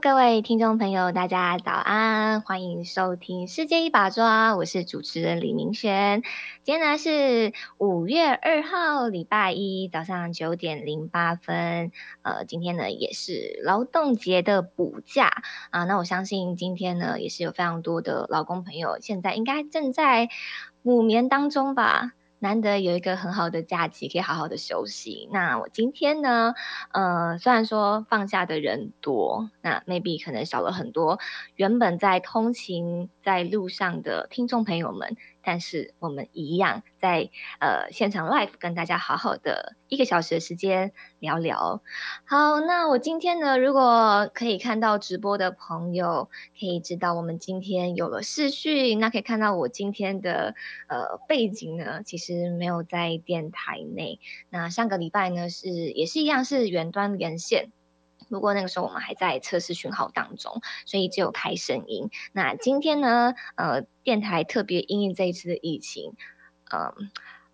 各位听众朋友，大家早安，欢迎收听《世界一把抓》，我是主持人李明轩。今天呢是五月二号，礼拜一早上九点零八分。呃，今天呢也是劳动节的补假啊。那我相信今天呢也是有非常多的劳工朋友，现在应该正在午眠当中吧。难得有一个很好的假期，可以好好的休息。那我今天呢，呃，虽然说放假的人多，那 maybe 可能少了很多原本在通勤在路上的听众朋友们。但是我们一样在呃现场 live 跟大家好好的一个小时的时间聊聊。好，那我今天呢，如果可以看到直播的朋友，可以知道我们今天有了视讯，那可以看到我今天的呃背景呢，其实没有在电台内。那上个礼拜呢是也是一样是远端连线。不过那个时候我们还在测试讯号当中，所以只有开声音。那今天呢，呃，电台特别因应这一次的疫情，嗯、呃。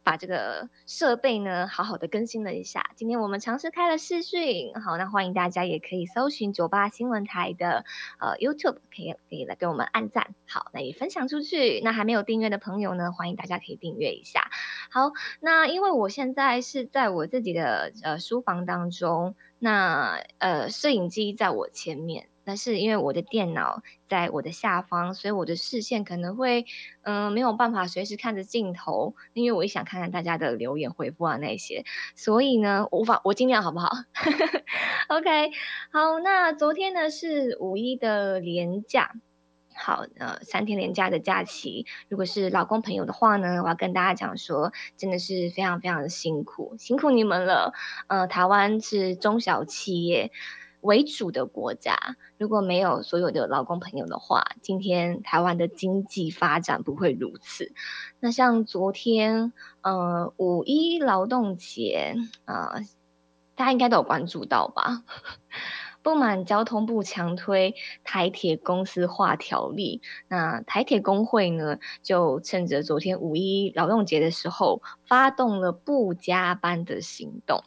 把这个设备呢好好的更新了一下。今天我们尝试开了视讯，好，那欢迎大家也可以搜寻九八新闻台的呃 YouTube，可以可以来给我们按赞，好，那也分享出去。那还没有订阅的朋友呢，欢迎大家可以订阅一下。好，那因为我现在是在我自己的呃书房当中，那呃摄影机在我前面。但是因为我的电脑在我的下方，所以我的视线可能会，嗯、没有办法随时看着镜头，因为我也想看看大家的留言回复啊那些，所以呢，无法，我尽量好不好？OK，好，那昨天呢是五一的连假，好，呃，三天连假的假期，如果是老公朋友的话呢，我要跟大家讲说，真的是非常非常的辛苦，辛苦你们了，呃，台湾是中小企业。为主的国家，如果没有所有的劳工朋友的话，今天台湾的经济发展不会如此。那像昨天，呃，五一劳动节啊，呃，大家应该都有关注到吧？不满交通部强推台铁公司化条例，那台铁工会呢，就趁着昨天五一劳动节的时候，发动了不加班的行动。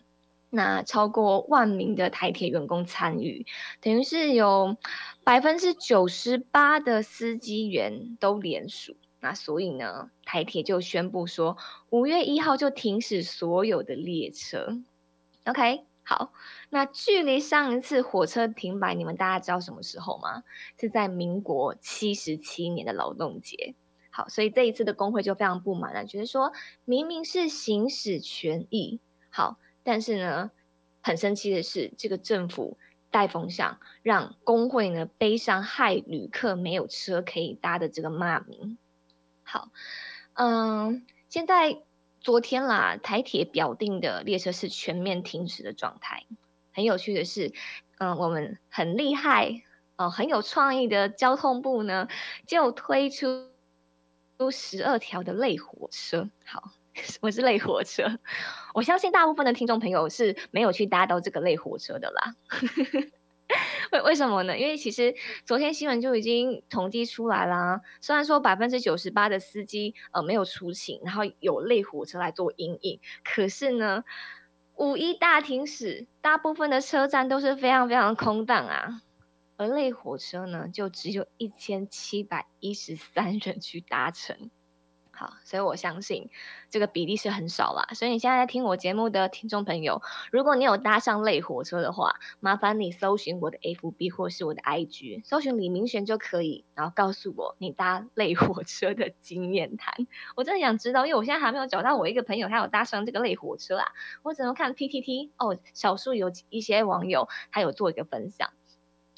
那超过万名的台铁员工参与，等于是有百分之九十八的司机员都联署。那所以呢，台铁就宣布说，五月一号就停驶所有的列车。OK，好，那距离上一次火车停摆，你们大家知道什么时候吗？是在民国七十七年的劳动节。好，所以这一次的工会就非常不满了，觉得说明明是行使权益，好。但是呢，很生气的是，这个政府带风向，让工会呢背上害旅客没有车可以搭的这个骂名。好，嗯，现在昨天啦，台铁表定的列车是全面停驶的状态。很有趣的是，嗯，我们很厉害，哦，很有创意的交通部呢，就推出出十二条的类火车。好。我是类火车，我相信大部分的听众朋友是没有去搭到这个类火车的啦。为为什么呢？因为其实昨天新闻就已经统计出来啦。虽然说百分之九十八的司机呃没有出勤，然后有类火车来做阴影，可是呢，五一大停驶，大部分的车站都是非常非常空荡啊。而类火车呢，就只有一千七百一十三人去搭乘。所以我相信这个比例是很少啦。所以你现在在听我节目的听众朋友，如果你有搭上类火车的话，麻烦你搜寻我的 FB 或是我的 IG，搜寻李明玄就可以，然后告诉我你搭 类火车的经验谈。我真的想知道，因为我现在还没有找到我一个朋友他有搭上这个类火车啊。我只能看 PTT 哦，少数有一些网友他有做一个分享。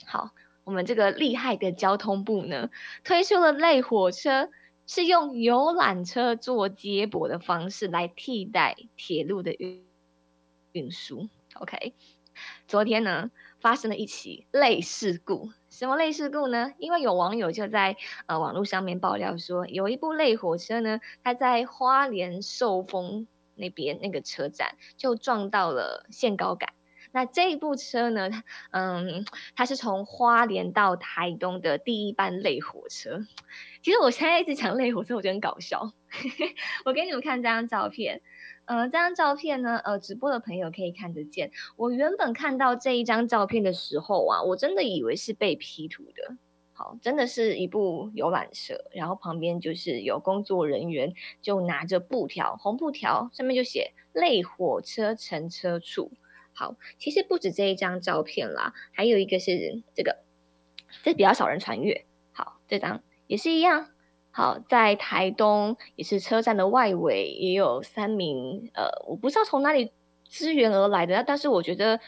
好，我们这个厉害的交通部呢，推出了类火车。是用游览车做接驳的方式来替代铁路的运运输。OK，昨天呢发生了一起类事故，什么类事故呢？因为有网友就在呃网络上面爆料说，有一部类火车呢，它在花莲寿丰那边那个车站就撞到了限高杆。那这一部车呢，它嗯，它是从花莲到台东的第一班类火车。其实我现在一直讲类火车，我觉得很搞笑。我给你们看这张照片，呃，这张照片呢，呃，直播的朋友可以看得见。我原本看到这一张照片的时候啊，我真的以为是被 P 图的。好，真的是一部游览车，然后旁边就是有工作人员，就拿着布条，红布条上面就写“类火车乘车处”。好，其实不止这一张照片啦，还有一个是这个，这比较少人传阅。好，这张也是一样。好，在台东也是车站的外围，也有三名呃，我不知道从哪里支援而来的，但是我觉得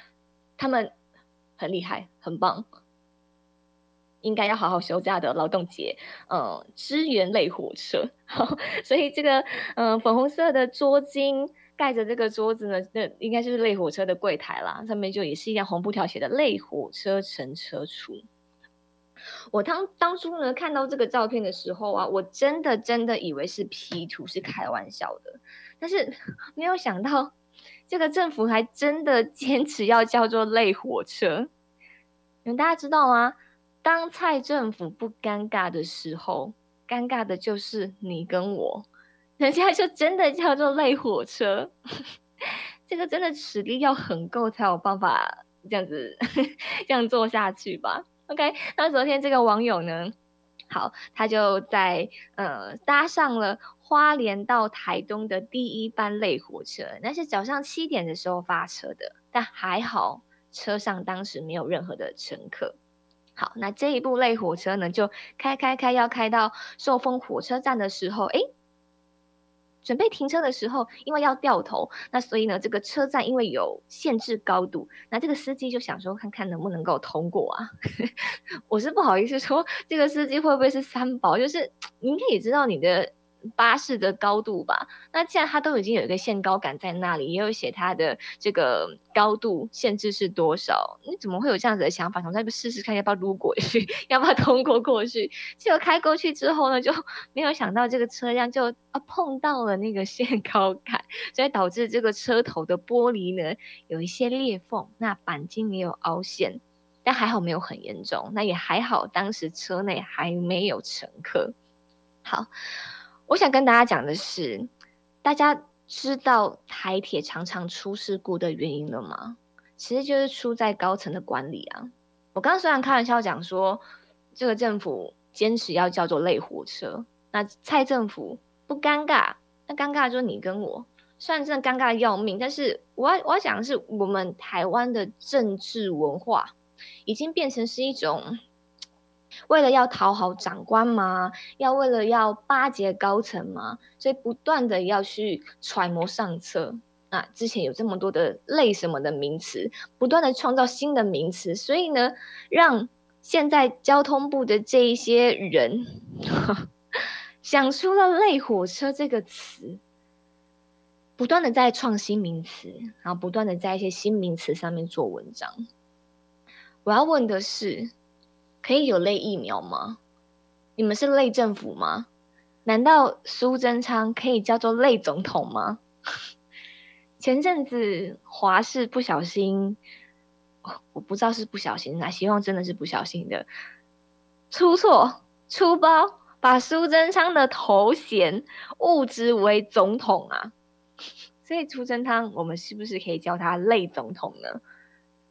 他们很厉害，很棒。应该要好好休假的劳动节，嗯，支援类火车，所以这个嗯粉红色的桌巾盖着这个桌子呢，那应该就是类火车的柜台啦，上面就也是一辆红布条写的类火车乘车处。我当当初呢看到这个照片的时候啊，我真的真的以为是 P 图，是开玩笑的，但是 没有想到这个政府还真的坚持要叫做类火车，你们大家知道吗？当蔡政府不尴尬的时候，尴尬的就是你跟我，人家就真的叫做累火车，这个真的实力要很够才有办法这样子 这样做下去吧。OK，那昨天这个网友呢，好，他就在呃搭上了花莲到台东的第一班类火车，那是早上七点的时候发车的，但还好车上当时没有任何的乘客。好，那这一部类火车呢，就开开开，要开到寿丰火车站的时候，哎，准备停车的时候，因为要掉头，那所以呢，这个车站因为有限制高度，那这个司机就想说，看看能不能够通过啊。我是不好意思说，这个司机会不会是三宝？就是 你应该也知道你的。巴士的高度吧，那既然它都已经有一个限高杆在那里，也有写它的这个高度限制是多少，你怎么会有这样子的想法？从那边试试看要不要撸过去，要不要通过过去？结果开过去之后呢，就 没有想到这个车辆就啊碰到了那个限高杆，所以导致这个车头的玻璃呢有一些裂缝，那钣金也有凹陷，但还好没有很严重，那也还好，当时车内还没有乘客。好。我想跟大家讲的是，大家知道台铁常常出事故的原因了吗？其实就是出在高层的管理啊。我刚刚虽然开玩笑讲说，这个政府坚持要叫做类火车，那蔡政府不尴尬，那尴尬就是你跟我，虽然真的尴尬的要命，但是我要我要讲的是，我们台湾的政治文化已经变成是一种。为了要讨好长官吗？要为了要巴结高层吗？所以不断的要去揣摩上策。那之前有这么多的类什么的名词，不断的创造新的名词，所以呢，让现在交通部的这一些人想出了“类火车”这个词，不断的在创新名词，然后不断的在一些新名词上面做文章。我要问的是。可以有类疫苗吗？你们是类政府吗？难道苏贞昌可以叫做类总统吗？前阵子华视不小心，我不知道是不小心啊，希望真的是不小心的，出错出包，把苏贞昌的头衔误植为总统啊！所以苏贞昌，我们是不是可以叫他类总统呢？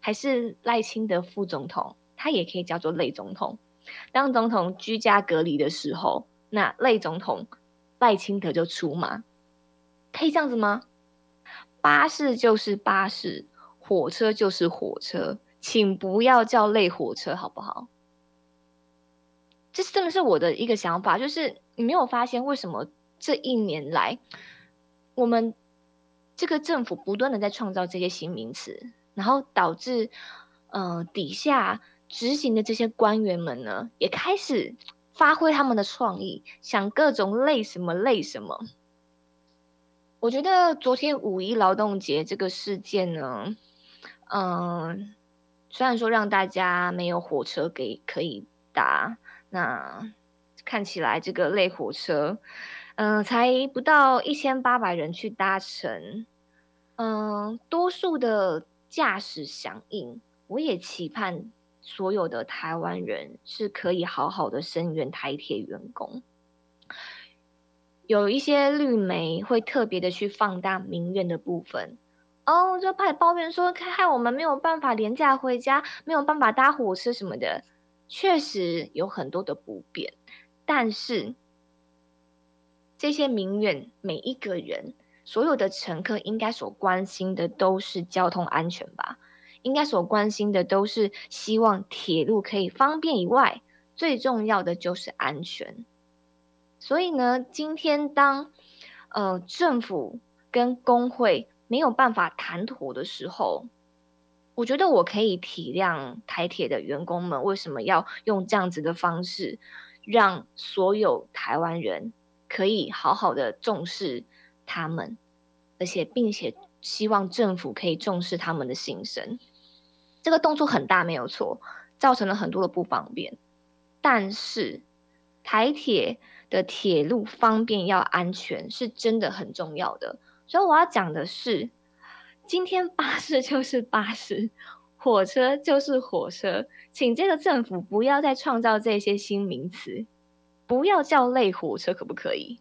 还是赖清德副总统？他也可以叫做类总统。当总统居家隔离的时候，那类总统赖清德就出马，可以这样子吗？巴士就是巴士，火车就是火车，请不要叫类火车，好不好？这真的是我的一个想法，就是你没有发现为什么这一年来，我们这个政府不断的在创造这些新名词，然后导致呃底下。执行的这些官员们呢，也开始发挥他们的创意，想各种累什么累什么。我觉得昨天五一劳动节这个事件呢，嗯，虽然说让大家没有火车给可以搭，那看起来这个累火车，嗯，才不到一千八百人去搭乘，嗯，多数的。驾驶响应，我也期盼所有的台湾人是可以好好的声援台铁员工。有一些绿媒会特别的去放大民怨的部分，哦，就怕抱怨说，害我们没有办法廉价回家，没有办法搭火车什么的，确实有很多的不便。但是这些民怨，每一个人，所有的乘客应该所关心的都是交通安全吧？应该所关心的都是希望铁路可以方便以外，最重要的就是安全。所以呢，今天当呃政府跟工会没有办法谈妥的时候，我觉得我可以体谅台铁的员工们为什么要用这样子的方式，让所有台湾人可以好好的重视他们，而且并且希望政府可以重视他们的心声。这个动作很大，没有错，造成了很多的不方便，但是台铁。的铁路方便要安全是真的很重要的，所以我要讲的是，今天巴士就是巴士，火车就是火车，请这个政府不要再创造这些新名词，不要叫类火车，可不可以？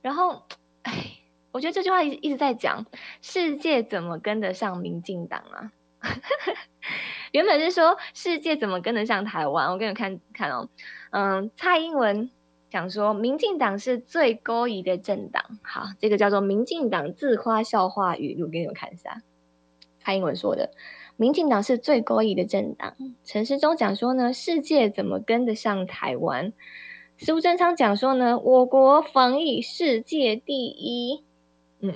然后，哎，我觉得这句话一一直在讲，世界怎么跟得上民进党啊？原本是说世界怎么跟得上台湾？我给你们看看哦，嗯，蔡英文。讲说，民进党是最勾引的政党。好，这个叫做民进党自夸笑话语录，给你们看一下。蔡英文说的，民进党是最勾引的政党。陈时中讲说呢，世界怎么跟得上台湾？苏贞昌讲说呢，我国防疫世界第一。嗯，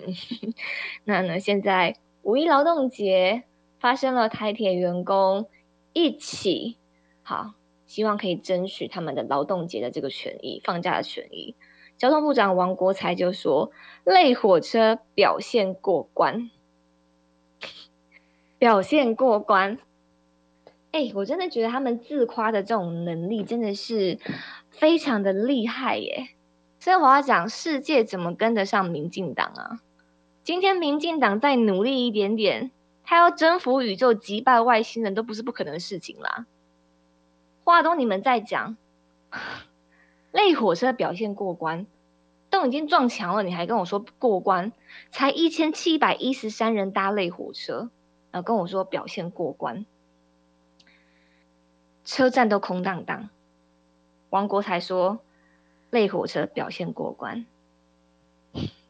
那呢，现在五一劳动节发生了，台铁员工一起好。希望可以争取他们的劳动节的这个权益，放假的权益。交通部长王国材就说：“累火车表现过关，表现过关。”哎，我真的觉得他们自夸的这种能力真的是非常的厉害耶。所以我要讲，世界怎么跟得上民进党啊？今天民进党再努力一点点，他要征服宇宙、击败外星人都不是不可能的事情啦。话都你们在讲，类火车表现过关，都已经撞墙了，你还跟我说过关？才一千七百一十三人搭类火车，然后跟我说表现过关，车站都空荡荡。王国才说类火车表现过关，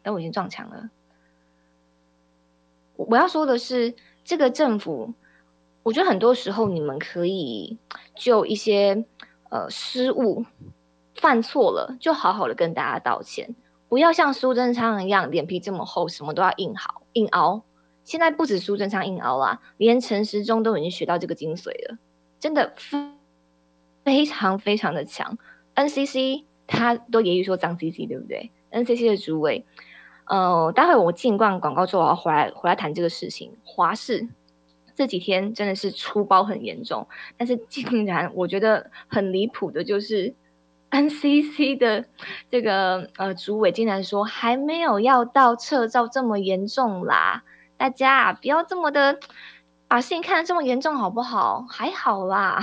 都已经撞墙了。我要说的是，这个政府。我觉得很多时候你们可以就一些呃失误犯错了，就好好的跟大家道歉，不要像苏贞昌一样脸皮这么厚，什么都要硬好硬凹。现在不止苏贞昌硬凹啦，连陈时中都已经学到这个精髓了，真的非常非常的强。NCC 他都揶揄说脏兮兮，对不对？NCC 的主委，呃，待会我进逛广告之后，我要回来回来谈这个事情。华视。这几天真的是出包很严重，但是竟然我觉得很离谱的，就是 NCC 的这个呃主委竟然说还没有要到撤照这么严重啦，大家不要这么的把事情看得这么严重好不好？还好啦，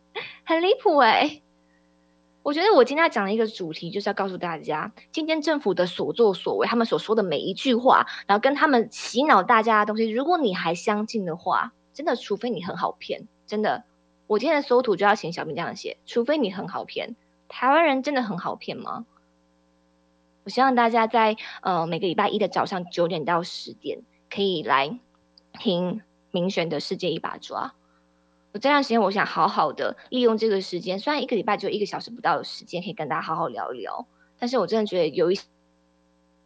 很离谱哎！我觉得我今天要讲的一个主题就是要告诉大家，今天政府的所作所为，他们所说的每一句话，然后跟他们洗脑大家的东西，如果你还相信的话。真的，除非你很好骗，真的，我今天的搜图就要请小明这样写，除非你很好骗。台湾人真的很好骗吗？我希望大家在呃每个礼拜一的早上九点到十点，可以来听明璇的世界一把抓。这段时间，我想好好的利用这个时间，虽然一个礼拜只有一个小时不到的时间，可以跟大家好好聊一聊，但是我真的觉得有一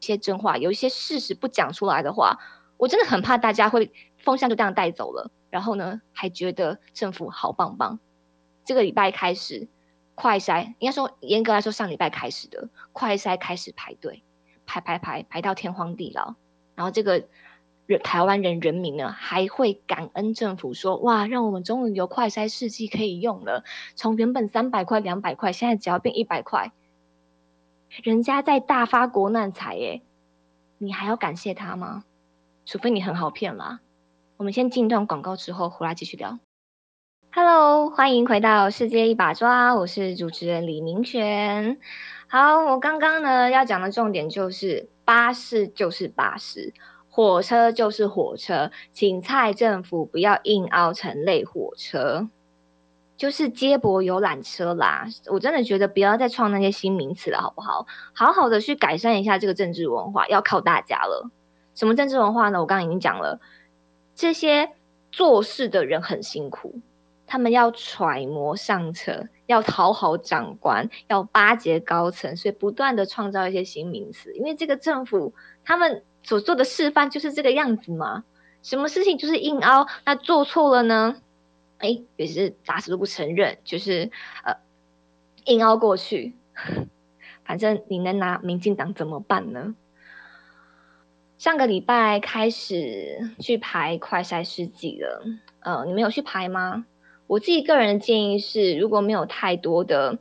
些真话，有一些事实不讲出来的话，我真的很怕大家会风向就这样带走了。然后呢，还觉得政府好棒棒。这个礼拜开始，快筛应该说严格来说，上礼拜开始的快筛开始排队，排排排排到天荒地老。然后这个台湾人人民呢，还会感恩政府说：“哇，让我们终于有快筛试剂可以用了。从原本三百块、两百块，现在只要变一百块。人家在大发国难财耶，你还要感谢他吗？除非你很好骗啦。”我们先进一段广告之后回来继续聊。Hello，欢迎回到世界一把抓，我是主持人李明璇。好，我刚刚呢要讲的重点就是巴士就是巴士，火车就是火车，请蔡政府不要硬凹成类火车。就是接驳游览车啦，我真的觉得不要再创那些新名词了，好不好？好好的去改善一下这个政治文化，要靠大家了。什么政治文化呢？我刚刚已经讲了，这些做事的人很辛苦，他们要揣摩上策，要讨好长官，要巴结高层，所以不断的创造一些新名词。因为这个政府他们所做的示范就是这个样子嘛，什么事情就是硬凹，那做错了呢？哎，也是打死都不承认，就是呃硬凹过去。反正你能拿民进党怎么办呢？上个礼拜开始去排快筛试剂了，呃，你们有去排吗？我自己个人的建议是，如果没有太多的。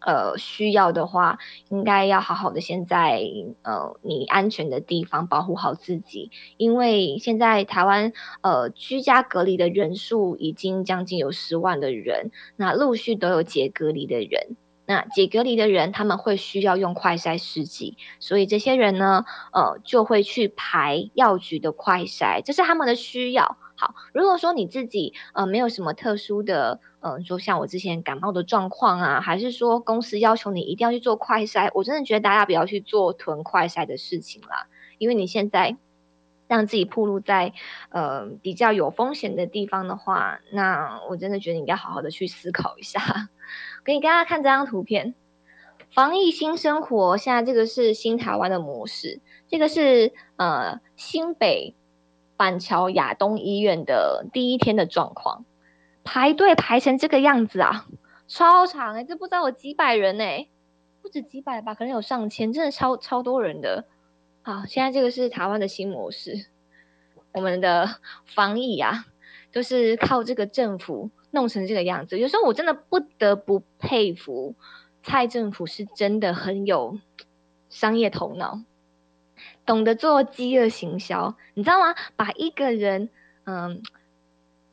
呃，需要的话，应该要好好的先在呃你安全的地方保护好自己，因为现在台湾呃居家隔离的人数已经将近有十万的人，那陆续都有解隔离的人，那解隔离的人他们会需要用快筛试剂，所以这些人呢，呃就会去排药局的快筛，这是他们的需要。好，如果说你自己呃没有什么特殊的，呃，说像我之前感冒的状况啊，还是说公司要求你一定要去做快筛，我真的觉得大家不要去做囤快筛的事情啦，因为你现在让自己暴露在呃比较有风险的地方的话，那我真的觉得你应该好好的去思考一下。给你大家看这张图片，防疫新生活，现在这个是新台湾的模式，这个是呃新北。板桥亚东医院的第一天的状况，排队排成这个样子啊，超长哎、这不知道有几百人哎、不止几百吧，可能有上千，真的超超多人的。好，现在这个是台湾的新模式，我们的防疫啊，就是靠这个政府弄成这个样子。有时候我真的不得不佩服蔡政府，是真的很有商业头脑。懂得做饥饿行销，你知道吗？把一个人，嗯，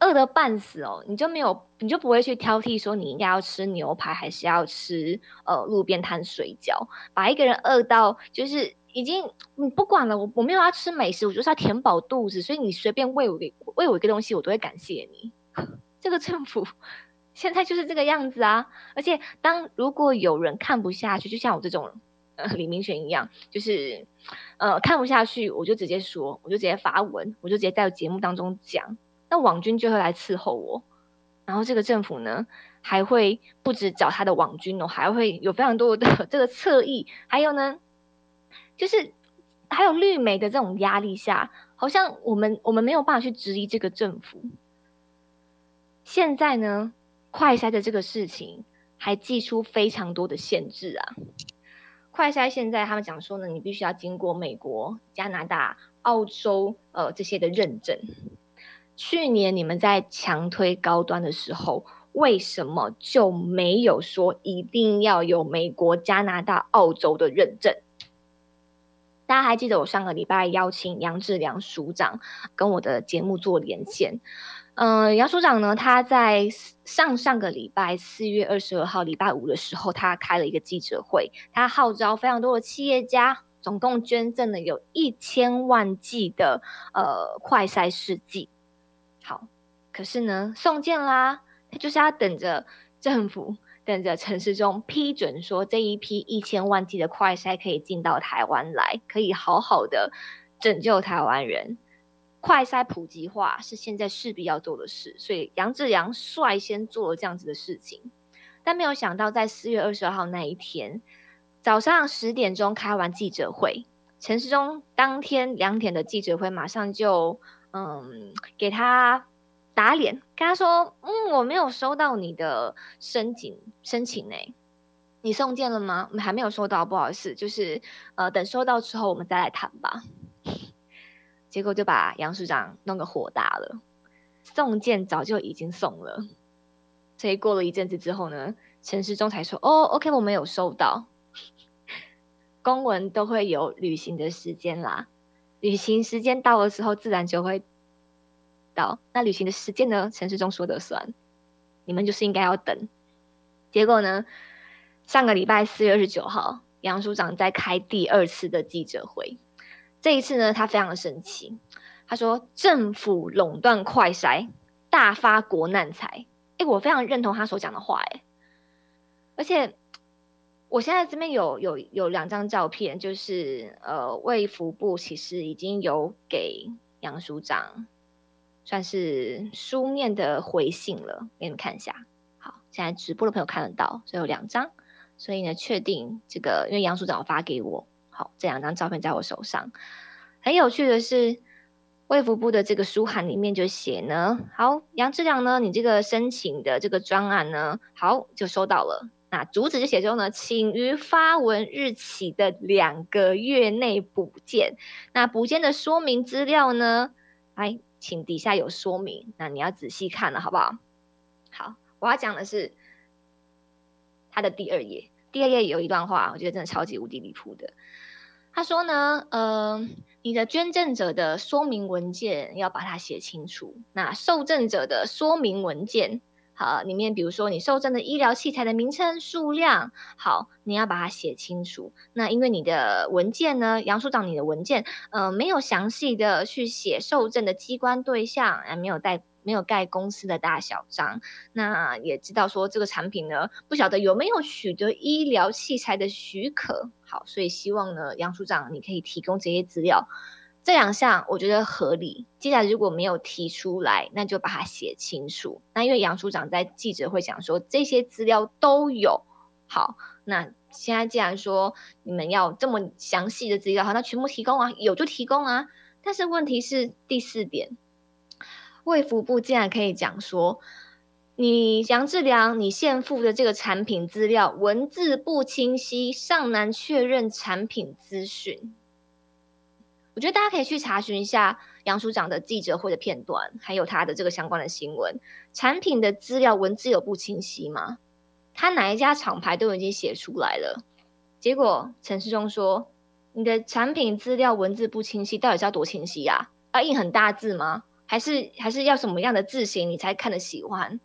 饿得半死哦，你就没有，你就不会去挑剔说你应该要吃牛排还是要吃呃路边摊水饺。把一个人饿到就是已经你不管了，我我没有要吃美食，我就是要填饱肚子，所以你随便喂我给喂我一个东西，我都会感谢你。这个政府现在就是这个样子啊！而且当如果有人看不下去，就像我这种。呃，李明玄一样，就是，呃，看不下去，我就直接说，我就直接发文，我就直接在节目当中讲，那网军就会来伺候我，然后这个政府呢，还会不止找他的网军哦，还会有非常多的 这个侧翼，还有呢，就是还有绿媒的这种压力下，好像我们我们没有办法去质疑这个政府。现在呢，快筛的这个事情还寄出非常多的限制啊。快筛现在他们讲说呢，你必须要经过美国、加拿大、澳洲呃这些的认证。去年你们在强推高端的时候，为什么就没有说一定要有美国、加拿大、澳洲的认证？大家还记得我上个礼拜邀请杨志良署长跟我的节目做连线。嗯、杨署长呢，他在上上个礼拜四月二十二号礼拜五的时候，他开了一个记者会，他号召非常多的企业家，总共捐赠了有一千万剂的呃快筛试剂。好，可是呢，送件啦，他就是要等着政府，等着陈时中批准，说这一批一千万剂的快筛可以进到台湾来，可以好好的拯救台湾人。快筛普及化是现在势必要做的事，所以杨志良率先做了这样子的事情，但没有想到在四月二十二号那一天早上十点钟开完记者会，陈时中当天两点的记者会马上就嗯给他打脸，跟他说嗯我没有收到你的申请申请呢，你送件了吗？我们还没有收到，不好意思，就是呃等收到之后我们再来谈吧。结果就把杨署长弄个火大了，送件早就已经送了，所以过了一阵子之后呢，陈时中才说：“哦，OK，我没有收到。”公文都会有履行的时间啦，旅行时间到的时候，自然就会到。那旅行的时间呢？陈时中说的算，你们就是应该要等。结果呢？上个礼拜四月二十九号，杨署长在开第二次的记者会。这一次呢，他非常的生气，他说政府垄断快筛，大发国难财。哎，我非常认同他所讲的话，哎，而且我现在这边有有有两张照片，就是呃，卫福部其实已经有给杨署长算是书面的回信了，给你们看一下。好，现在直播的朋友看得到，所以有两张，所以呢，确定这个，因为杨署长发给我，好，这两张照片在我手上。很有趣的是。卫福部的这个书函里面就写呢，好，杨志良呢，你这个申请的这个专案呢，好，就收到了。那主旨就写说呢，请于发文日起的两个月内补件。那补件的说明资料呢，来，请底下有说明，那你要仔细看了，好不好？好，我要讲的是他的第二页，第二页有一段话，我觉得真的超级无敌离谱的。他说呢，呃，你的捐赠者的说明文件要把它写清楚。那受赠者的说明文件，好，里面比如说你受赠的医疗器材的名称、数量，好，你要把它写清楚。那因为你的文件呢，杨处长，你的文件，呃，没有详细的去写受赠的机关对象，还没有带。没有盖公司的大小章，那也知道说这个产品呢，不晓得有没有取得医疗器材的许可。好，所以希望呢，杨处长你可以提供这些资料，这两项我觉得合理。接下来如果没有提出来，那就把它写清楚。那因为杨处长在记者会讲说这些资料都有。好，那现在既然说你们要这么详细的资料，好，那全部提供啊，有就提供啊。但是问题是第四点。卫福部竟然可以讲说，你杨志良，你现附的这个产品资料文字不清晰，尚难确认产品资讯。我觉得大家可以去查询一下杨署长的记者会的片段，还有他的这个相关的新闻。产品的资料文字有不清晰吗？他哪一家厂牌都已经写出来了，结果陈世忠说，你的产品资料文字不清晰，到底是要多清晰啊？要印很大字吗？还是还是要什么样的字型你才看得喜欢？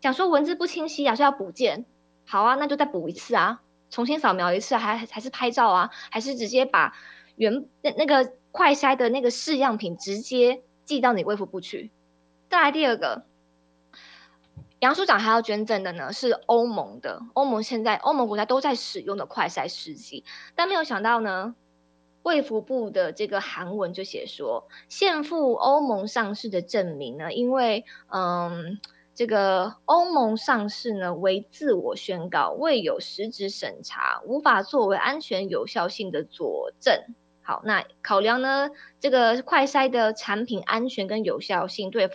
讲说文字不清晰啊，说要补件，好啊，那就再补一次啊，重新扫描一次，还还是拍照啊，还是直接把原那那个快筛的那个试样品直接寄到你卫福部去。再来第二个，杨署长还要捐赠的呢，是欧盟的，欧盟现在欧盟国家都在使用的快筛试剂，但没有想到呢。卫福部的这个函文就写说，现附欧盟上市的证明呢，因为嗯，这个欧盟上市呢为自我宣告，未有实质审查，无法作为安全有效性的佐证。好，那考量呢，这个快筛的产品安全跟有效性对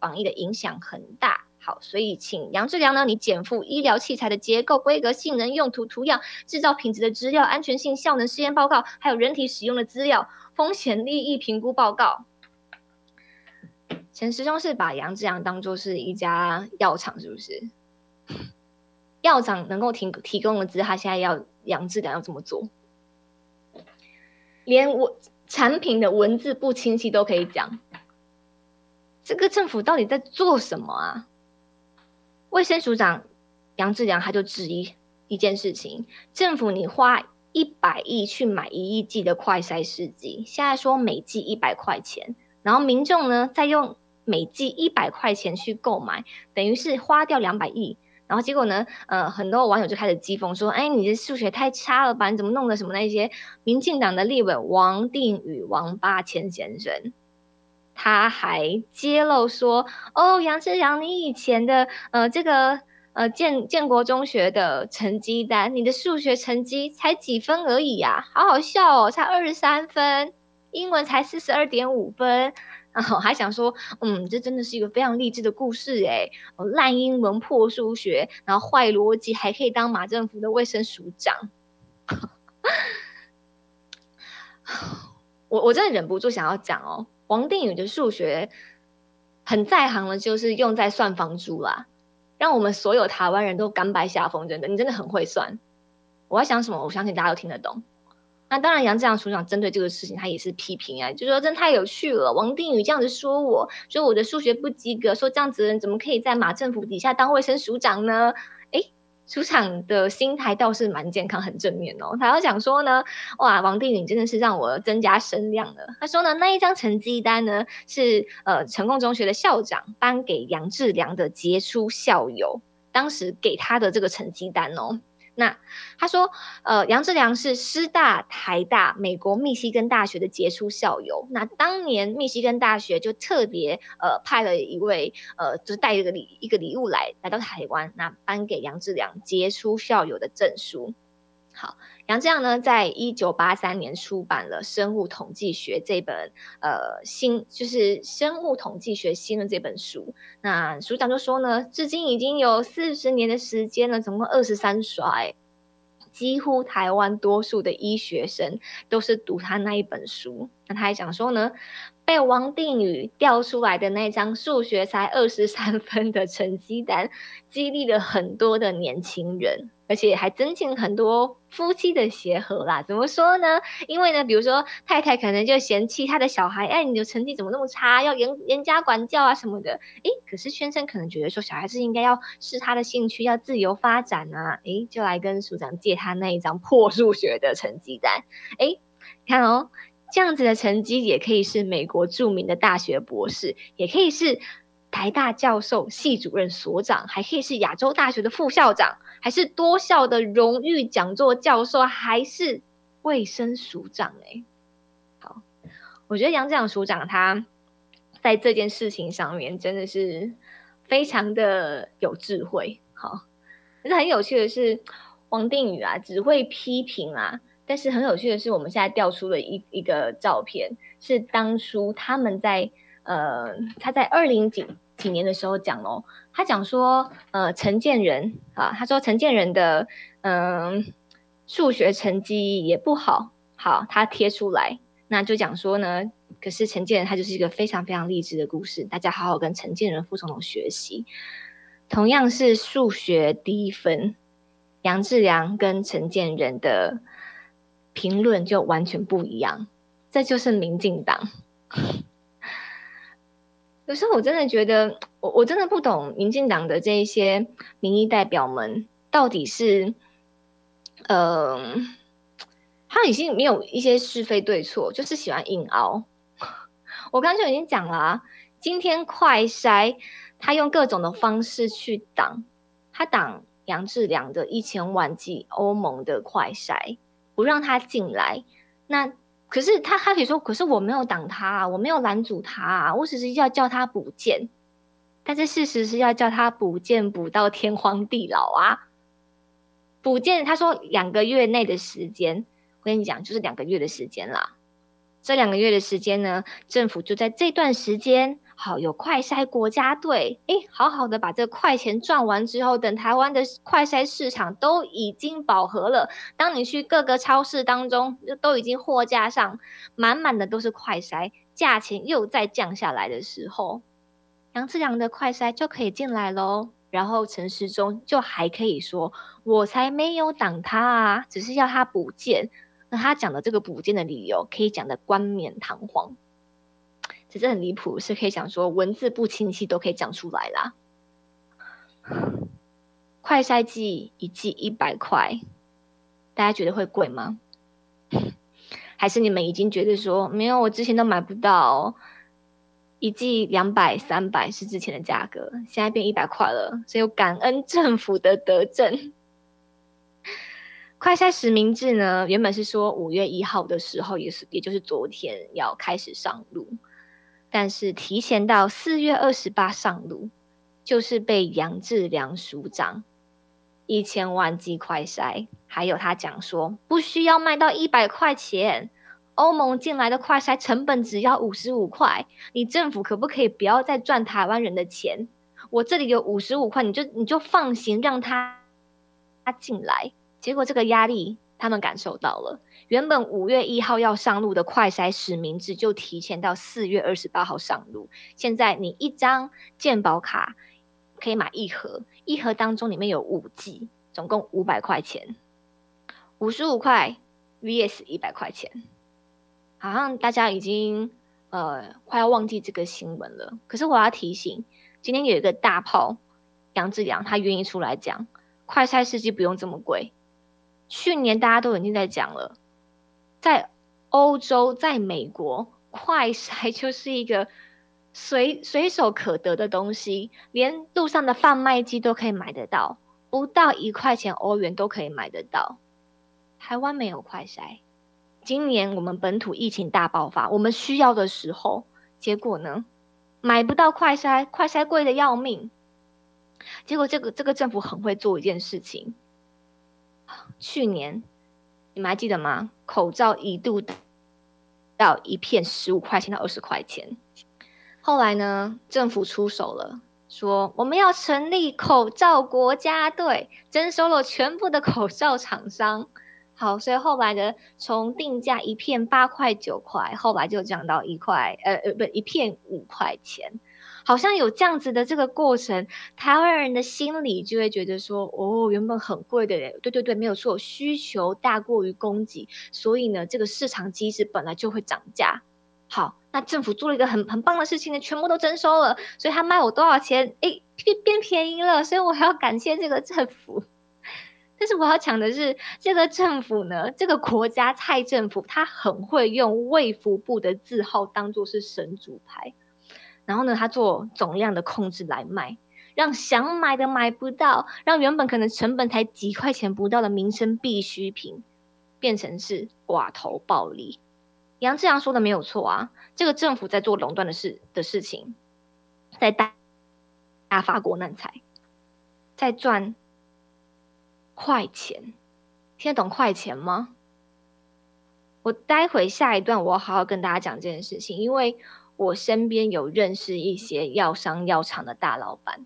防疫的影响很大。好，所以请杨志良呢，你检附医疗器材的结构、规格、性能、用途、图样、制造品质的资料、安全性、效能试验报告，还有人体使用的资料、风险利益评估报告。陈师兄是把杨志良当做是一家药厂，是不是？药厂能够提提供的资料，他现在要杨志良要这么做，连我产品的文字不清晰都可以讲，这个政府到底在做什么啊？卫生署长杨志良他就质疑一件事情：政府你花一百亿去买一亿剂的快筛试剂，现在说每剂一百块钱，然后民众呢再用每剂一百块钱去购买，等于是花掉两百亿。然后结果呢，呃，很多网友就开始讥讽说：“哎，你的数学太差了吧？你怎么弄的什么那些？”民进党的立委王定宇王八千先生。他还揭露说：“哦，杨志扬，你以前的呃这个呃建建国中学的成绩单，你的数学成绩才几分而已呀，好好笑哦，才二十三分，英文才四十二点五分。然后还想说，嗯，这真的是一个非常励志的故事诶，烂英文破数学，然后坏逻辑，还可以当马政府的卫生署长。”我我真的忍不住想要讲哦。王定宇的数学很在行了，就是用在算房租啦，让我们所有台湾人都甘拜下风。真的，你真的很会算。我要想什么，我相信大家都听得懂。那当然，杨志良署长针对这个事情，他也是批评啊，就说真太有趣了。王定宇这样子说我，说我的数学不及格，说这样子的人怎么可以在马政府底下当卫生署长呢？诶，署长的心态倒是蛮健康、很正面哦。他要讲说呢，哇，王定宇真的是让我增加声量了。他说呢，那一张成绩单呢，是呃成功中学的校长颁给杨志良的杰出校友，当时给他的这个成绩单哦。那他说，呃，杨志良是师大、台大、美国密西根大学的杰出校友。那当年密西根大学就特别呃派了一位呃，就是带一个礼一个礼物来来到台湾，那颁给杨志良杰出校友的证书。好，杨绛呢，在一九八三年出版了《生物统计学》这本呃新，就是《生物统计学新》的这本书。那署长就说呢，至今已经有四十年的时间了，总共二十三刷，几乎台湾多数的医学生都是读他那一本书。那他还讲说呢，被王定宇调出来的那张数学才二十三分的成绩单，激励了很多的年轻人。而且还增进很多夫妻的协和啦。怎么说呢？因为呢，比如说太太可能就嫌弃他的小孩，哎，你的成绩怎么那么差？要严严加管教啊什么的。哎，可是先生可能觉得说，小孩子应该要是他的兴趣，要自由发展啊。哎，就来跟署长借他那一张破数学的成绩单。哎，看哦，这样子的成绩也可以是美国著名的大学博士，也可以是台大教授、系主任、所长，还可以是亚洲大学的副校长。还是多校的荣誉讲座教授，还是卫生署长？哎，好，我觉得杨志署长他在这件事情上面真的是非常的有智慧。好，可是很有趣的是，王定宇啊只会批评啊，但是很有趣的是，我们现在调出了一一个照片，是当初他们在呃他在二零几几年的时候讲哦。他讲说，呃，陈建仁啊，他说陈建仁的嗯、数学成绩也不好，好，他贴出来，那就讲说呢，可是陈建仁他就是一个非常非常励志的故事，大家好好跟陈建仁副总统学习。同样是数学低分，杨志良跟陈建仁的评论就完全不一样，这就是民进党。有时候我真的觉得，我我真的不懂民进党的这一些民意代表们到底是，呃，他已经没有一些是非对错，就是喜欢硬凹。我刚才就已经讲了啊，今天快筛他用各种的方式去挡，他挡杨志良的一千万剂欧盟的快筛，不让他进来，那。可是他他可以说，可是我没有挡他啊，我没有拦阻他啊，我只是要叫他补建，但是事实是要叫他补建补到天荒地老啊。补建他说两个月内的时间，我跟你讲就是两个月的时间啦。这两个月的时间呢，政府就在这段时间。好，有快筛国家队，诶，好好的把这快钱赚完之后，等台湾的快筛市场都已经饱和了。当你去各个超市当中，都已经货架上满满的都是快筛，价钱又再降下来的时候，杨志良的快筛就可以进来喽。然后陈时中就还可以说：“我才没有挡他啊，只是要他补件。”那他讲的这个补件的理由，可以讲的冠冕堂皇。其实很离谱，是可以讲说文字不清晰都可以讲出来啦。快筛剂一剂一百块，大家觉得会贵吗？还是你们已经觉得说没有，我之前都买不到，一剂两百、三百是之前的价格，现在变一百块了，所以有感恩政府的德政。快筛实名制呢，原本是说五月一号的时候，也是也就是昨天要开始上路。但是提前到四月二十八上路，就是被杨志良署长一千万剂快筛，还有他讲说不需要卖到一百块钱，欧盟进来的快筛成本只要五十五块，你政府可不可以不要再赚台湾人的钱？我这里有五十五块，你就你就放行让他他进来，结果这个压力他们感受到了。原本五月一号要上路的快筛实名制，就提前到四月二十八号上路。现在你一张健保卡可以买一盒，一盒当中里面有五剂，总共五百块钱，五十五块 vs 一百块钱，好像大家已经呃快要忘记这个新闻了。可是我要提醒，今天有一个大炮杨志良，他愿意出来讲，快筛试剂不用这么贵。去年大家都已经在讲了，在欧洲，在美国，快筛 就是一个随随手可得的东西，连路上的贩卖机都可以买得到，不到一块钱欧元都可以买得到。台湾没有快筛，今年我们本土疫情大爆发，我们需要的时候，结果呢，买不到快筛，快筛贵得要命。结果这个这个政府很会做一件事情，去年你们还记得吗？口罩一度到一片十五块钱到二十块钱，后来呢，政府出手了，说我们要成立口罩国家队，征收了全部的口罩厂商。好，所以后来的从定价一片八块九块，后来就降到一块，呃呃，不，一片五块钱，好像有这样子的这个过程，台湾人的心里就会觉得说，哦，原本很贵的耶，对对对，没有错，需求大过于供给，所以呢，这个市场机制本来就会涨价。好，那政府做了一个很很棒的事情呢，全部都征收了，所以他卖我多少钱，哎，变变便宜了，所以我还要感谢这个政府。但是我要讲的是，这个政府呢，这个国家蔡政府，他很会用卫福部的字号当做是神主牌，然后呢，他做总量的控制来卖，让想买的买不到，让原本可能成本才几块钱不到的民生必需品，变成是寡头暴利。杨志阳说的没有错啊，这个政府在做垄断的事的事情，在大大发国难财，在赚。快钱，听得懂快钱吗？我待会下一段我要好好跟大家讲这件事情，因为我身边有认识一些药商药厂的大老板，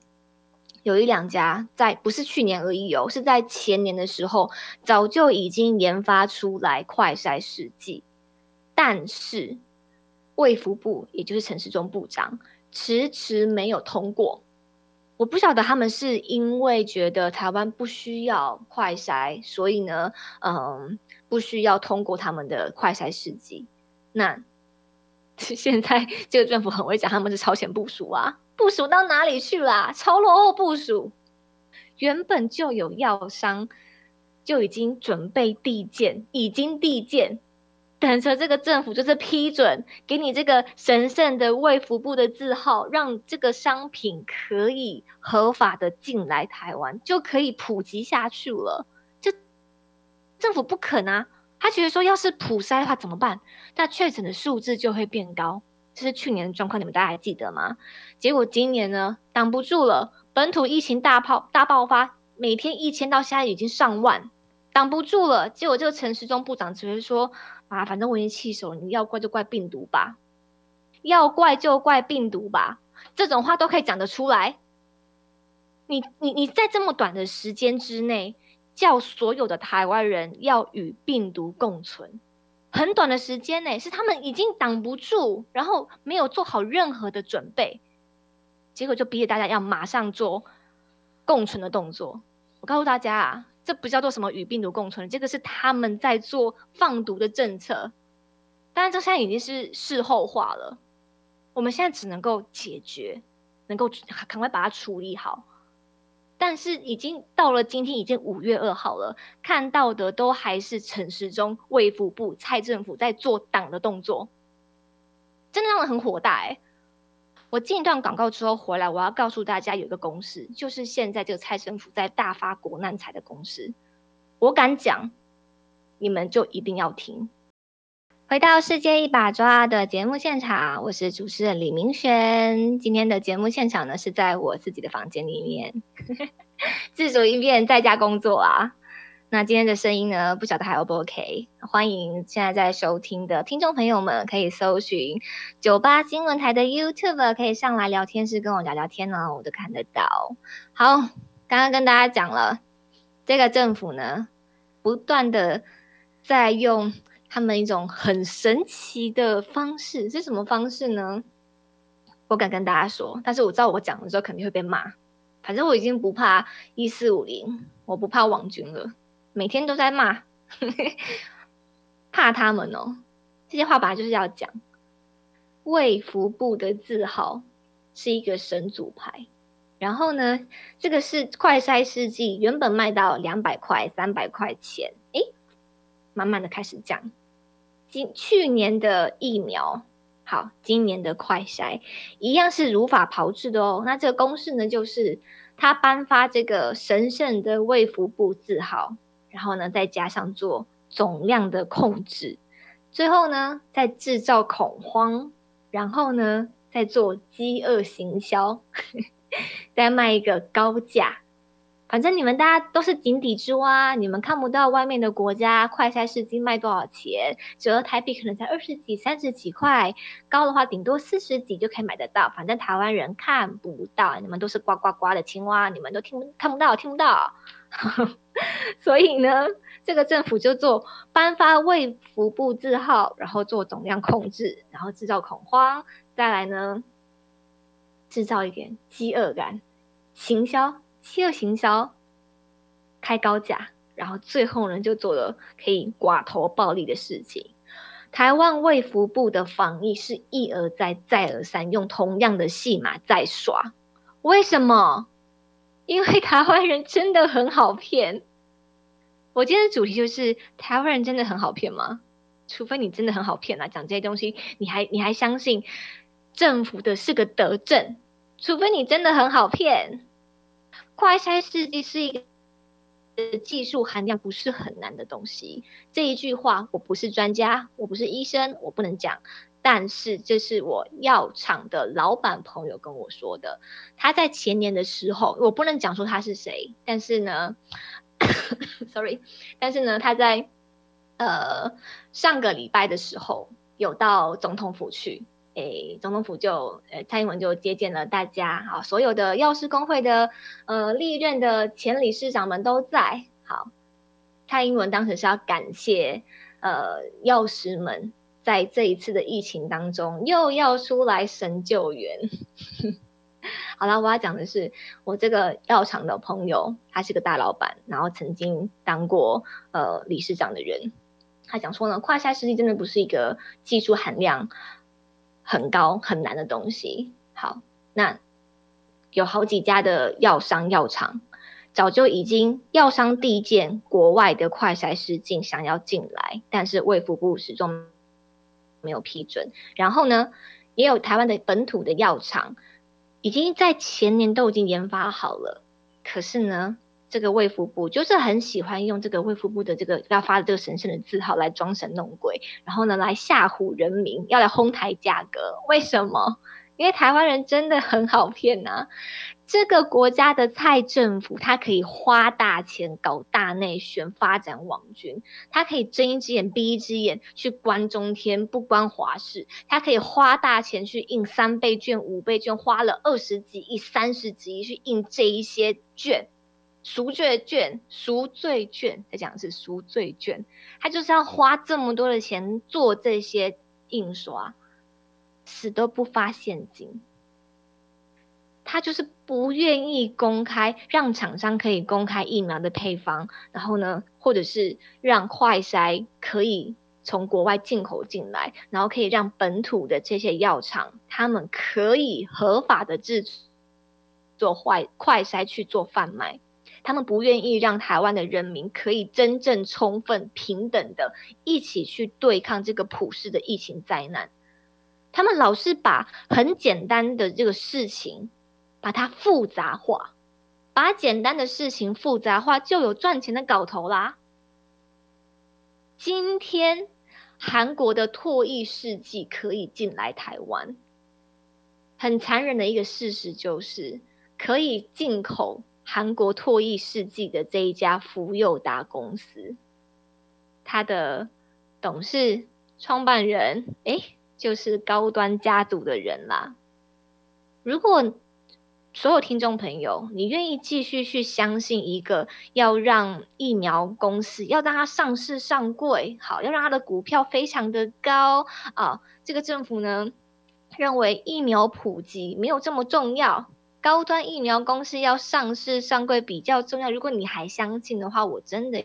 有一两家在不是去年而已哦，是在前年的时候早就已经研发出来快筛试剂，但是卫福部也就是陈时中部长迟迟没有通过。我不晓得他们是因为觉得台湾不需要快筛，所以呢，嗯，不需要通过他们的快筛试剂。那 现在这个政府很会讲，他们是超前部署啊，部署到哪里去啦？超落后部署，原本就有药商就已经准备递件，已经递件。等着这个政府就是批准，给你这个神圣的卫福部的字号，让这个商品可以合法的进来台湾，就可以普及下去了。这政府不肯啊，他觉得说，要是普筛的话怎么办？那确诊的数字就会变高。这是去年的状况，你们大家还记得吗？结果今年呢，挡不住了，本土疫情大爆大爆发，每天一千到现在已经上万，挡不住了。结果这个陈时中部长只会说。啊，反正我已经气手了，你要怪就怪病毒吧，要怪就怪病毒吧，这种话都可以讲得出来。你你你在这么短的时间之内，叫所有的台湾人要与病毒共存，很短的时间内，是他们已经挡不住，然后没有做好任何的准备，结果就逼着大家要马上做共存的动作。我告诉大家啊。这不叫做什么与病毒共存，这个是他们在做放毒的政策。当然，这现在已经是事后话了。我们现在只能够解决，能够赶快把它处理好。但是已经到了今天，已经五月二号了，看到的都还是陈时中卫福部蔡政府在做党的动作，真的让人很火大哎、我进一段广告之后回来，我要告诉大家有一个公式，就是现在这个蔡政府在大发国难财的公式。我敢讲，你们就一定要听。回到世界一把抓的节目现场，我是主持人李明轩。今天的节目现场呢，是在我自己的房间里面，自主应变在家工作啊。那今天的声音呢，不晓得还 O 不 OK？欢迎现在在收听的听众朋友们，可以搜寻九八新闻台的 YouTube，可以上来聊天室跟我聊聊天呢，我都看得到。好，刚刚跟大家讲了，这个政府呢，不断的在用他们一种很神奇的方式，是什么方式呢？我敢跟大家说，但是我知道我讲的时候肯定会被骂。反正我已经不怕一四五零，我不怕网军了。每天都在骂，怕他们哦。这些话本来就是要讲。卫福部的字号是一个神主牌，然后呢，这个是快筛试剂，原本卖到两百块、三百块钱，哎，慢慢的开始降。去年的疫苗，好，今年的快筛一样是如法炮制的哦。那这个公式呢，就是他颁发这个神圣的卫福部字号，然后呢，再加上做总量的控制，最后呢，再制造恐慌。然后呢，再做饥饿行销，再卖一个高价。反正你们大家都是井底之蛙，你们看不到外面的国家快筛试剂卖多少钱，折台币可能才二十几、三十几块，高的话顶多四十几就可以买得到。反正台湾人看不到，你们都是呱呱呱的青蛙，你们都听看不到，听不到。所以呢，这个政府就做颁发卫福部字号，然后做总量控制，然后制造恐慌，再来呢，制造一点饥饿感，行销，饥饿行销，开高价，然后最后呢，就做了可以寡头暴利的事情。台湾卫福部的防疫是一而再，再而三用同样的戏码在耍，为什么？因为台湾人真的很好骗。我今天的主题就是台湾人真的很好骗吗？除非你真的很好骗啊，讲这些东西你还你还相信政府的是个德政？除非你真的很好骗。快筛试剂是一个技术含量不是很难的东西。这一句话我不是专家，我不是医生，我不能讲。但是这是我药厂的老板朋友跟我说的。他在前年的时候，我不能讲说他是谁，但是呢，sorry，但是呢，他在呃上个礼拜的时候有到总统府去，诶，总统府就呃蔡英文就接见了大家，好，所有的药师工会的呃历任的前理事长们都在，好，蔡英文当时是要感谢呃药师们。在这一次的疫情当中，又要出来神救援。好了，我要讲的是我这个药厂的朋友，他是个大老板，然后曾经当过呃理事长的人。他讲说呢，跨下世纪真的不是一个技术含量很高很难的东西。好，那有好几家的药商药厂早就已经药商递件国外的快筛试剂想要进来，但是卫福部始终。没有批准，然后呢，也有台湾的本土的药厂已经在前年都已经研发好了，可是呢，这个卫福部就是很喜欢用这个卫福部的这个要发的这个神圣的字号来装神弄鬼，然后呢，来吓唬人民，要来哄抬价格，为什么？因为台湾人真的很好骗呐、这个国家的蔡政府，他可以花大钱搞大内宣，发展网军，他可以睁一只眼闭一只眼去关中天，不关华视，他可以花大钱去印三倍券、五倍券，花了二十几亿、三十几亿去印这一些券，赎罪券、赎罪券，他讲的是赎罪券，他就是要花这么多的钱做这些印刷。死都不发现金，他就是不愿意公开，让厂商可以公开疫苗的配方，然后呢，或者是让快筛可以从国外进口进来，然后可以让本土的这些药厂，他们可以合法的制作坏快筛去做贩卖，他们不愿意让台湾的人民可以真正充分平等的一起去对抗这个普世的疫情灾难。他们老是把很简单的这个事情，把它复杂化，把简单的事情复杂化，就有赚钱的搞头啦。今天韩国的唾液试剂可以进来台湾，很残忍的一个事实就是，可以进口韩国唾液世纪的这一家福佑达公司，他的董事、创办人，诶。就是高端家族的人啦。如果所有听众朋友，你愿意继续去相信一个要让疫苗公司要让它上市上柜，好，要让它的股票非常的高啊，这个政府呢认为疫苗普及没有这么重要，高端疫苗公司要上市上柜比较重要。如果你还相信的话，我真的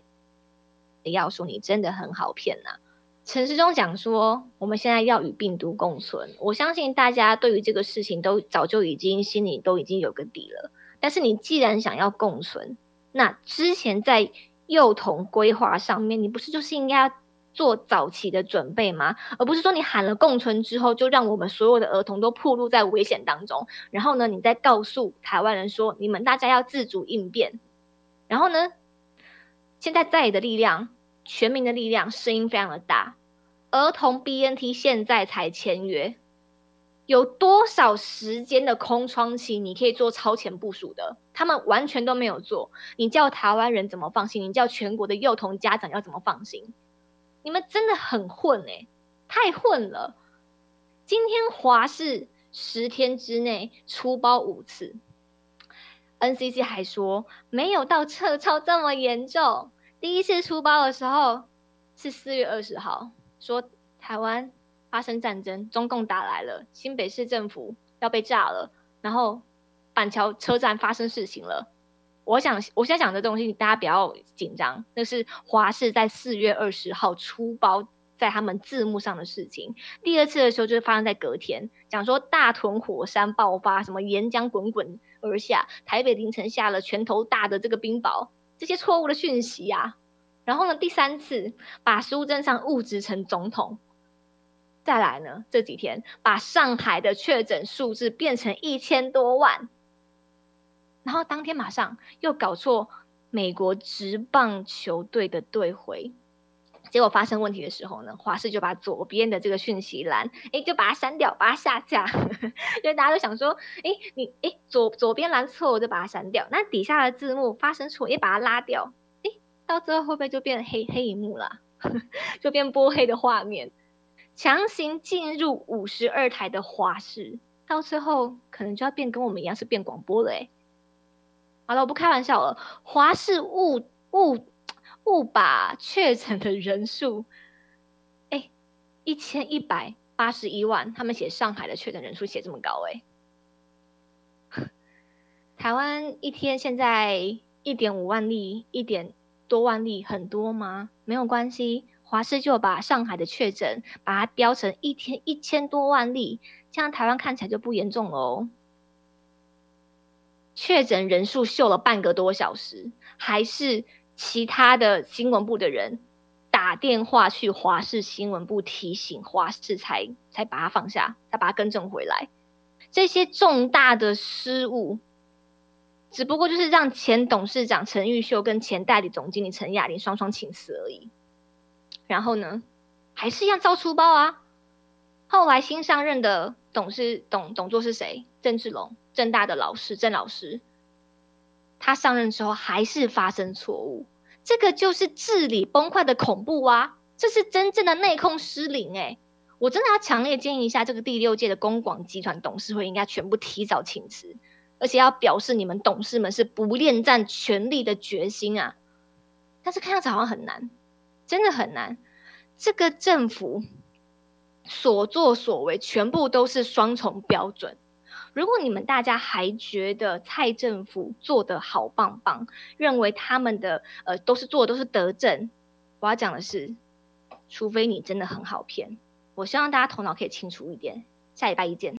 要说你真的很好骗呐、啊。陈时中讲说，我们现在要与病毒共存。我相信大家对于这个事情都早就已经心里都已经有个底了。但是你既然想要共存，那之前在幼童规划上面，你不是就是应该要做早期的准备吗？而不是说你喊了共存之后，就让我们所有的儿童都暴露在危险当中。然后呢，你再告诉台湾人说，你们大家要自主应变。然后呢，现在在野的力量。全民的力量声音非常的大，儿童 BNT 现在才签约，有多少时间的空窗期你可以做超前部署的？他们完全都没有做，你叫台湾人怎么放心？你叫全国的幼童家长要怎么放心？你们真的很混诶、太混了！今天华视十天之内出包五次，NCC 还说没有到撤超这么严重。第一次出包的时候是四月二十号，说台湾发生战争，中共打来了，新北市政府要被炸了，然后板桥车站发生事情了。我想我现在讲的东西，大家不要紧张，那是华视在四月二十号出包在他们字幕上的事情。第二次的时候就是发生在隔天，讲说大屯火山爆发，什么岩浆滚滚而下，台北凌晨下了拳头大的这个冰雹。这些错误的讯息啊，然后呢，第三次把苏贞昌误植成总统，再来呢，这几天把上海的确诊数字变成一千多万，然后当天马上又搞错美国职棒球队的队徽。结果发生问题的时候呢，华视就把左边的这个讯息栏，哎，就把它删掉，把它下架，因为大家都想说，哎，你哎左左边栏错，我就把它删掉。那底下的字幕发生错，也把它拉掉。哎，到最后会不会就变黑黑萤幕了？就变波黑的画面，强行进入五十二台的华视，到最后可能就要变跟我们一样是变广播了。哎，好了，我不开玩笑了，华氏误误。误把确诊的人数，哎，一千一百八十一万，他们写上海的确诊人数写这么高，哎，台湾一天现在一点五万例，一点多万例，很多吗？没有关系，华氏就把上海的确诊把它标成一天一千多万例，这样台湾看起来就不严重了哦。确诊人数秀了半个多小时，还是。其他的新闻部的人打电话去华视新闻部提醒华视，才才把它放下，才把它更正回来。这些重大的失误，只不过就是让前董事长陈玉秀跟前代理总经理陈雅玲双双请辞而已。然后呢，还是一样照出包啊。后来新上任的董事董董座是谁？郑志龙，政大的老师，郑老师。他上任之后还是发生错误，这个就是治理崩坏的恐怖啊！这是真正的内控失灵哎！我真的要强烈建议一下，这个第六届的公广集团董事会应该全部提早请辞，而且要表示你们董事们是不恋战权力的决心啊！但是看样子好像很难，真的很难。这个政府所作所为全部都是双重标准。如果你们大家还觉得蔡政府做的好棒棒，认为他们的呃都是做的都是德政，我要讲的是，除非你真的很好骗，我希望大家头脑可以清楚一点。下礼拜一见。